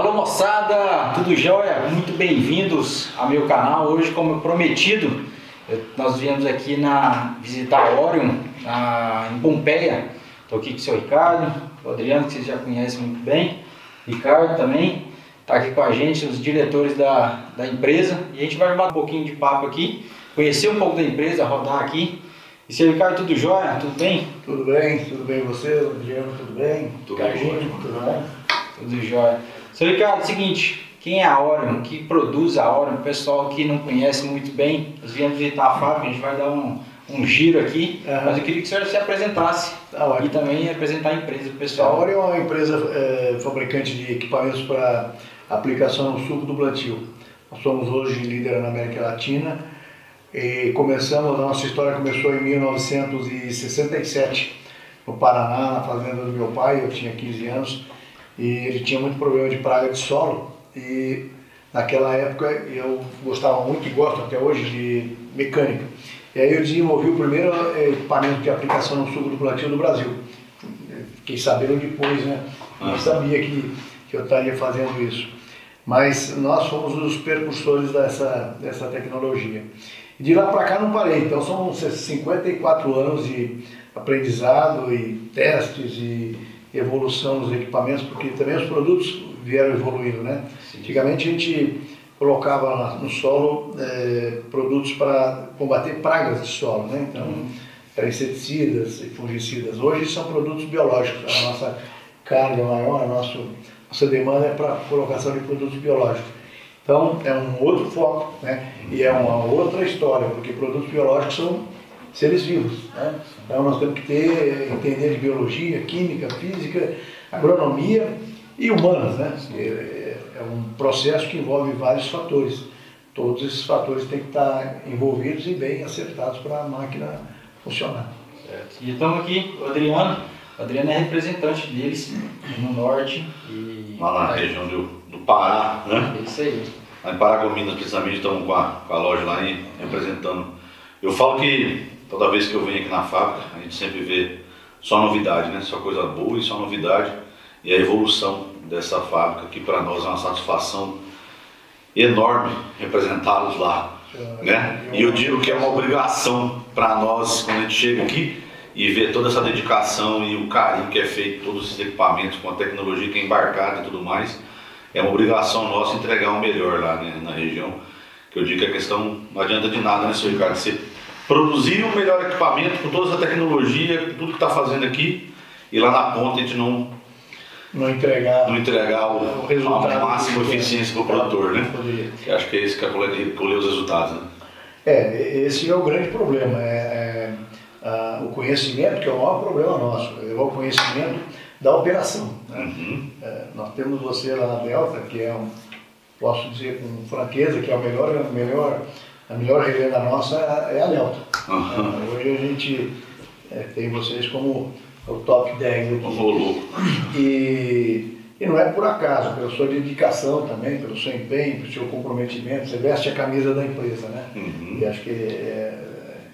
Alô moçada, tudo jóia? Muito bem-vindos ao meu canal. Hoje, como prometido, nós viemos aqui na visitar Orion na, em Pompeia. Estou aqui com o seu Ricardo, o Adriano, que vocês já conhecem muito bem. Ricardo também está aqui com a gente, os diretores da, da empresa. E a gente vai bater um pouquinho de papo aqui, conhecer um pouco da empresa, rodar aqui. E seu Ricardo, tudo jóia? Tudo bem? Tudo bem, tudo bem você, Adriano, tudo bem? Tudo bem, tudo bom? Tudo jóia. Seu Ricardo, é o seguinte, quem é a Orion, que produz a Orion, o pessoal que não conhece muito bem, nós viemos visitar a fábrica, a gente vai dar um, um giro aqui, uhum. mas eu queria que o senhor se apresentasse tá e também apresentar a empresa, o pessoal. A Orion é uma empresa é, fabricante de equipamentos para aplicação no suco do plantio. Nós somos hoje líder na América Latina e começamos, a nossa história começou em 1967, no Paraná, na fazenda do meu pai, eu tinha 15 anos, e ele tinha muito problema de praga de solo e naquela época eu gostava muito e gosto até hoje de mecânica. E aí eu desenvolvi o primeiro eh, equipamento de aplicação no suco do plantio do Brasil. Fiquei sabendo depois, né? Não sabia que, que eu estaria fazendo isso. Mas nós fomos os percursores dessa, dessa tecnologia. De lá para cá não parei. Então são 54 anos de aprendizado e testes e evolução dos equipamentos, porque também os produtos vieram evoluindo, né? Sim. Antigamente a gente colocava no solo é, produtos para combater pragas de solo, né? Então, uhum. inseticidas e fungicidas. Hoje são produtos biológicos. A nossa carga maior, a nossa, nossa demanda é para colocação de produtos biológicos. Então, é um outro foco, né? E é uma outra história, porque produtos biológicos são seres vivos. Né? Então nós temos que ter, entender de biologia, química, física, agronomia e humanas. Né? É, é um processo que envolve vários fatores. Todos esses fatores têm que estar envolvidos e bem acertados para a máquina funcionar. Certo. E estamos aqui, o Adriano. O Adriano é representante deles no norte. E... Lá na região do, do Pará, né? É isso aí. Lá em Paragominas, precisamente, estamos com a, com a loja lá e representando. Eu falo que Toda vez que eu venho aqui na fábrica, a gente sempre vê só novidade, né? Só coisa boa e só novidade. E a evolução dessa fábrica, que para nós é uma satisfação enorme representá-los lá. Né? E eu digo que é uma obrigação para nós, quando a gente chega aqui e vê toda essa dedicação e o carinho que é feito, todos esses equipamentos, com a tecnologia que é embarcada e tudo mais, é uma obrigação nossa entregar o melhor lá né, na região. Que eu digo que a questão não adianta de nada, né, senhor Ricardo? Você produzir o melhor equipamento com toda essa tecnologia, com tudo que está fazendo aqui, e lá na ponta a gente não, não entregar, não entregar o, o resultado a máxima eficiência para o produtor, né? Que acho que é que é colher os resultados, né? É, esse é o grande problema, é, é o conhecimento, que é o maior problema nosso, é o conhecimento da operação. Né? Uhum. É, nós temos você lá na Delta, que é um, posso dizer com franqueza, que é o melhor, melhor a melhor revenda nossa é a Delta. Uhum. Hoje a gente é, tem vocês como o top 10 aqui. Rolou. E, e não é por acaso, pela sua dedicação também, pelo seu empenho, pelo seu comprometimento. Você veste a camisa da empresa, né? Uhum. E acho que é,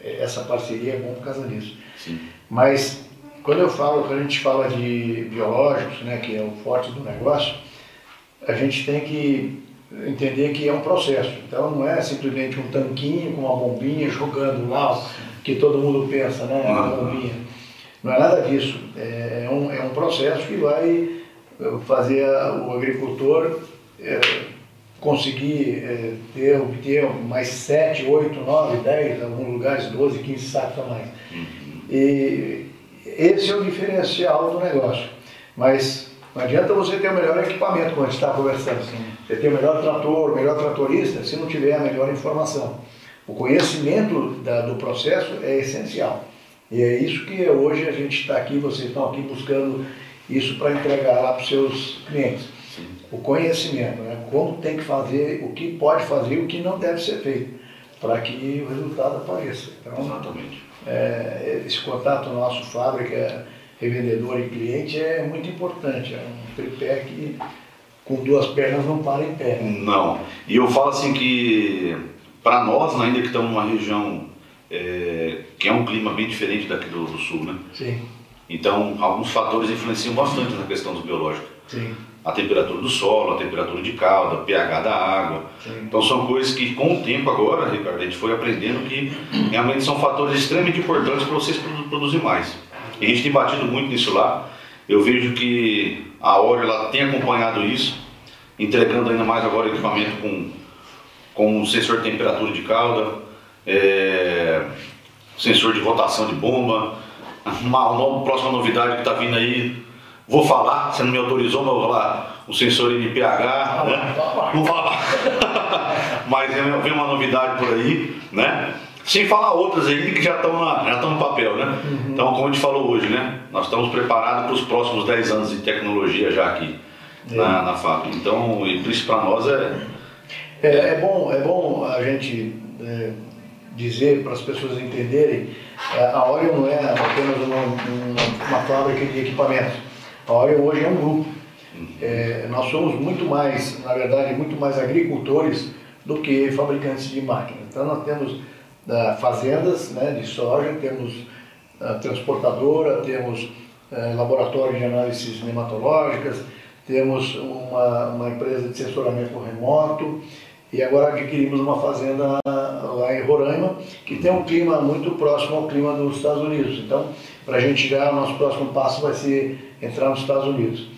é, essa parceria é bom por causa disso. Sim. Mas quando eu falo, quando a gente fala de biológicos, né, que é o forte do negócio, a gente tem que entender que é um processo. Então não é simplesmente um tanquinho com uma bombinha jogando lá, que todo mundo pensa, né? Uma bombinha. Não é nada disso. É, é um, é um processo que vai eh, fazer o agricultor é, conseguir é, ter, obter mais 7, 8, 9, 10, em alguns lugares 12, 15 sacos a mais. Uhum. E esse é o diferencial do negócio. Mas não adianta você ter o melhor equipamento, como a gente está conversando. Sim. Você ter o melhor trator, o melhor tratorista, se não tiver a melhor informação. O conhecimento da, do processo é essencial. E é isso que hoje a gente está aqui, vocês estão aqui buscando isso para entregar lá para os seus clientes. Sim. O conhecimento, né? como tem que fazer, o que pode fazer e o que não deve ser feito, para que o resultado apareça. Então, Exatamente. É, esse contato nosso, fábrica, revendedor e cliente é muito importante. É um tripé que com duas pernas não para em pé. Não. E eu falo assim que para nós, ainda que estamos numa região é, que é um clima bem diferente daqui do, do, sul, né? Sim. Então, alguns fatores influenciam bastante na questão do biológico. Sim. a temperatura do solo, a temperatura de calda, pH da água. Sim. Então são coisas que com o tempo agora, Ricardo, a gente foi aprendendo que realmente são fatores extremamente importantes para vocês produzir mais. E a gente tem batido muito nisso lá. Eu vejo que a Oreo ela tem acompanhado isso, entregando ainda mais agora equipamento com, com sensor de temperatura de calda, é, sensor de rotação de bomba, uma, uma próxima novidade que está vindo aí, vou falar, você não me autorizou, mas vou falar, o sensor NPH, né? Não falar. mas vem uma novidade por aí, né? Sem falar outras aí que já estão já estão no papel, né? Uhum. Então, como a gente falou hoje, né? Nós estamos preparados para os próximos 10 anos de tecnologia já aqui é. na, na fábrica. Então, isso para nós é... é... é... bom, é bom a gente é, dizer para as pessoas entenderem, é, a Orion não é apenas uma, uma, uma fábrica de equipamentos. A Orion hoje é um grupo. É, nós somos muito mais, na verdade, muito mais agricultores do que fabricantes de máquinas. Então nós temos fazendas né, de soja, temos transportadora, temos é, laboratório de análises nematológicas, temos uma, uma empresa de sensoramento remoto e agora adquirimos uma fazenda lá em Roraima, que tem um clima muito próximo ao clima dos Estados Unidos. Então, para a gente já, o nosso próximo passo vai ser entrar nos Estados Unidos.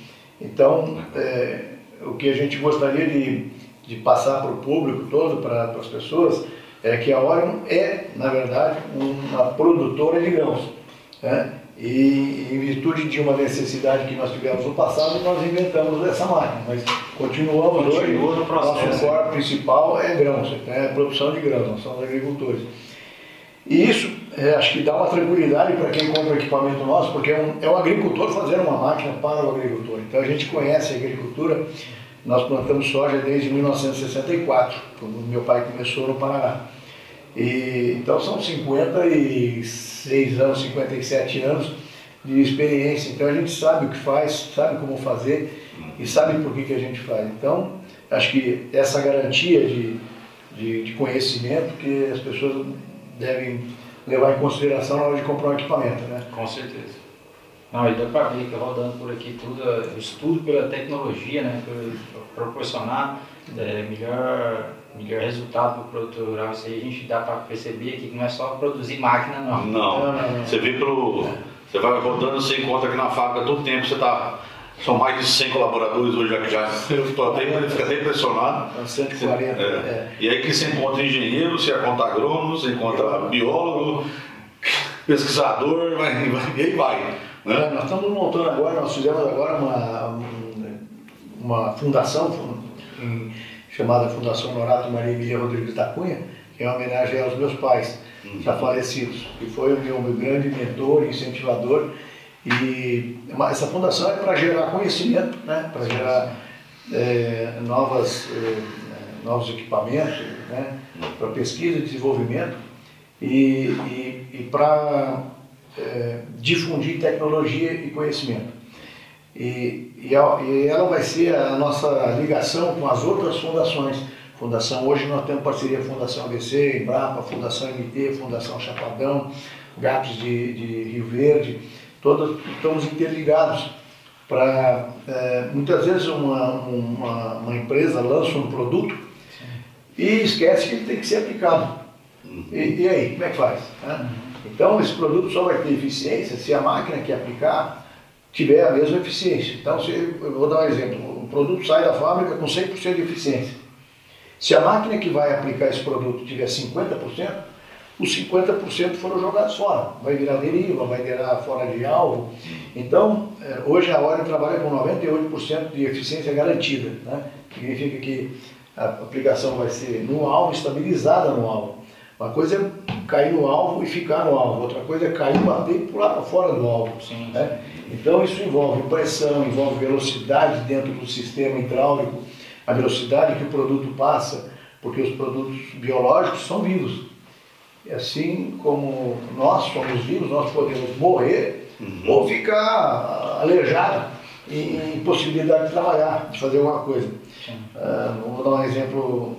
Então, é, o que a gente gostaria de, de passar para o público todo, para as pessoas, é que a Orion é, na verdade, uma produtora de grãos. Né? E em virtude de uma necessidade que nós tivemos no passado, nós inventamos essa máquina, mas continuamos Continua hoje. No processo. Nosso core principal é grãos, é produção de grãos, nós somos agricultores. E isso é, acho que dá uma tranquilidade para quem compra equipamento nosso, porque é um, é um agricultor fazendo uma máquina para o agricultor. Então a gente conhece a agricultura, nós plantamos soja desde 1964, quando meu pai começou no Paraná. E, então são 56 anos, 57 anos de experiência. Então a gente sabe o que faz, sabe como fazer e sabe por que, que a gente faz. Então, acho que essa garantia de, de, de conhecimento que as pessoas devem levar em consideração na hora de comprar um equipamento, né? Com certeza. Não, e dá para ver que rodando por aqui tudo, o estudo pela tecnologia, né, para proporcionar é, melhor, melhor resultado para o produtor rural. Isso aí a gente dá para perceber aqui que não é só produzir máquina, não. Não, não, não, não. você vê pelo. Você vai rodando, você encontra aqui na fábrica todo tempo, você está são mais de 100 colaboradores hoje já que já estou até, fica até impressionado. 140. É. É. E aí que você encontra engenheiro, você encontra agrônomo, você encontra biólogo, pesquisador, vai, vai, e aí vai. Né? Nós estamos montando agora, nós fizemos agora uma, uma fundação chamada Fundação Norato Maria Emília Rodrigues da Cunha, que é uma homenagem aos meus pais uhum. já falecidos, que foi o meu, meu grande mentor, incentivador e essa fundação é para gerar conhecimento, né? para gerar é, novas, é, novos equipamentos, né? para pesquisa e desenvolvimento e, e, e para é, difundir tecnologia e conhecimento. E, e, ela vai ser a nossa ligação com as outras fundações. Fundação, hoje nós temos parceria Fundação ABC, Embrapa, Fundação MT, Fundação Chapadão, GAPS de, de Rio Verde, todos estamos interligados para é, muitas vezes uma, uma, uma, empresa lança um produto e esquece que ele tem que ser aplicado. E, e aí, como é que faz? Né? Então esse produto só vai ter eficiência se a máquina que aplicar tiver a mesma eficiência. Então, se, eu vou dar um exemplo, o produto sai da fábrica com 100% de eficiência. Se a máquina que vai aplicar esse produto tiver 50%, os 50% foram jogados fora. Vai virar deriva, vai virar fora de alvo. Então, é, hoje a Orion trabalha com 98% de eficiência garantida. Né? Significa que a aplicação vai ser no alvo, estabilizada no alvo. Uma coisa é cair no alvo e ficar no alvo, outra coisa é cair, bater e pular para fora do alvo. Sim. Né? Então isso envolve pressão, envolve velocidade dentro do sistema hidráulico, a velocidade que o produto passa, porque os produtos biológicos são vivos. E assim como nós somos vivos, nós podemos morrer uhum. ou ficar aleijado e impossibilidade de trabalhar, de fazer alguma coisa. Uh, vou dar um exemplo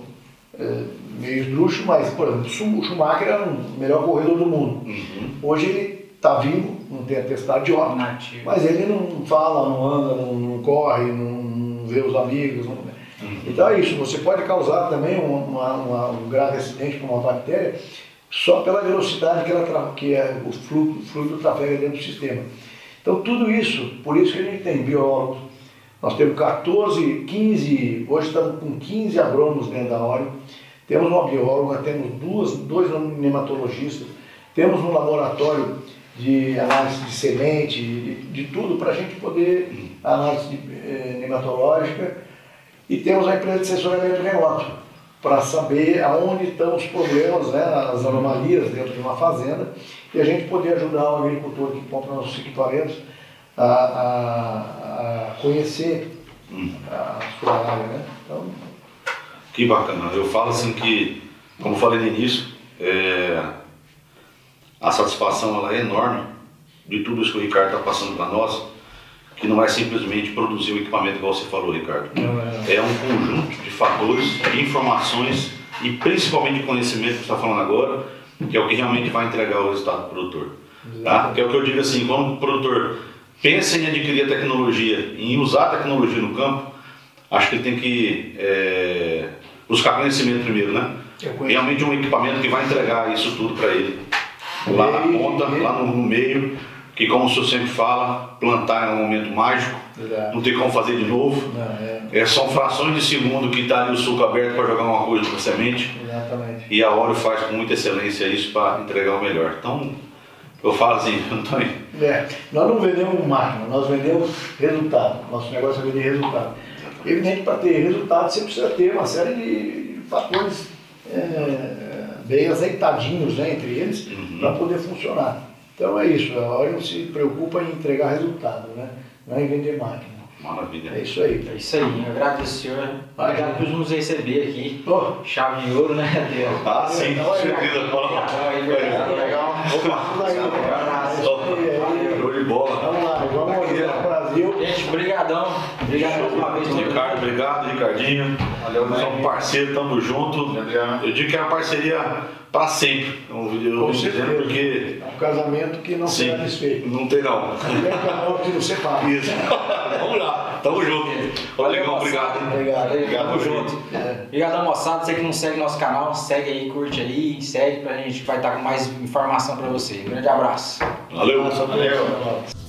uh, meio esdrúxulo, mas, por exemplo, o Schumacher era o melhor corredor do mundo. Uhum. Hoje ele está vivo, não tem atestado de óbito, mas ele não fala, não anda, não, não corre, não ver os amigos. Não... Então é isso, você pode causar também um, uma, uma, um grave acidente com uma bactéria só pela velocidade que, ela, que é, o fluido, fluido trafega dentro do sistema. Então tudo isso, por isso que a gente tem biólogos, nós temos 14, 15, hoje estamos com 15 agrônomos dentro da Óleo, temos uma bióloga, temos duas, dois nematologistas, temos um laboratório de análise de semente, de, de tudo para a gente poder análise de, eh, nematológica. E temos a empresa de assessoramento remoto para saber aonde estão os problemas, né, as anomalias dentro de uma fazenda e a gente poder ajudar o agricultor que compra nossos equipamentos a, a, a conhecer a sua área. Né? Então, que bacana. Eu falo assim que, como falei no início, é, a satisfação ela é enorme de tudo isso que o Ricardo está passando para nós, que não é simplesmente produzir o equipamento, igual você falou, Ricardo. É, é um conjunto de fatores, de informações e principalmente de conhecimento que você está falando agora, que é o que realmente vai entregar o resultado do produtor. Tá? Que é o que eu digo assim, quando o produtor pensa em adquirir a tecnologia, em usar a tecnologia no campo, acho que ele tem que é, buscar conhecimento primeiro, né? Realmente um equipamento que vai entregar isso tudo para ele. Lá na ponta, lá no, no, meio, que como o senhor sempre fala, plantar é um momento mágico, Exato. não tem como fazer de novo. Não, é. é. são frações de segundo que está ali o suco aberto para jogar uma coisa para semente. Exatamente. E a Oro faz com muita excelência isso para entregar o melhor. Então, eu falo assim, Antônio. É, nós não vendemos máquina, nós vendemos resultado. Nosso negócio é vender resultado. Evidente, para ter resultado, você precisa ter uma série de fatores é, bem azeitadinhos né, entre eles uhum. para poder funcionar. Então é isso, a Orion se preocupa em entregar resultado, né? não é em vender máquina. Maravilha. É isso aí. É isso aí. Eu agradeço, senhor. Obrigado por nos receber aqui. Oh. Chave de ouro, né, Deus? Ah, sim. Com certeza. Legal. Opa. Show de bola. Vamos lá, vamos lá. Brasil. Gente, brigadão. Obrigado mais uma vez. Ricardo, obrigado, Ricardinho. Valeu, Nós somos parceiro, tamo junto. Eu digo que é uma parceria para sempre. Um vídeo Com dizendo porque. É um casamento que não Sim, será desfeito. Não tem não. É um que não separa. Isso. Vamos lá, tamo junto. Valeu, Valeu obrigado. Obrigado. Obrigado, tamo junto. É. Obrigado, moçada. Você que não segue nosso canal, segue aí, curte aí, segue pra gente vai estar com mais informação pra você. Um grande abraço. Valeu. Valeu.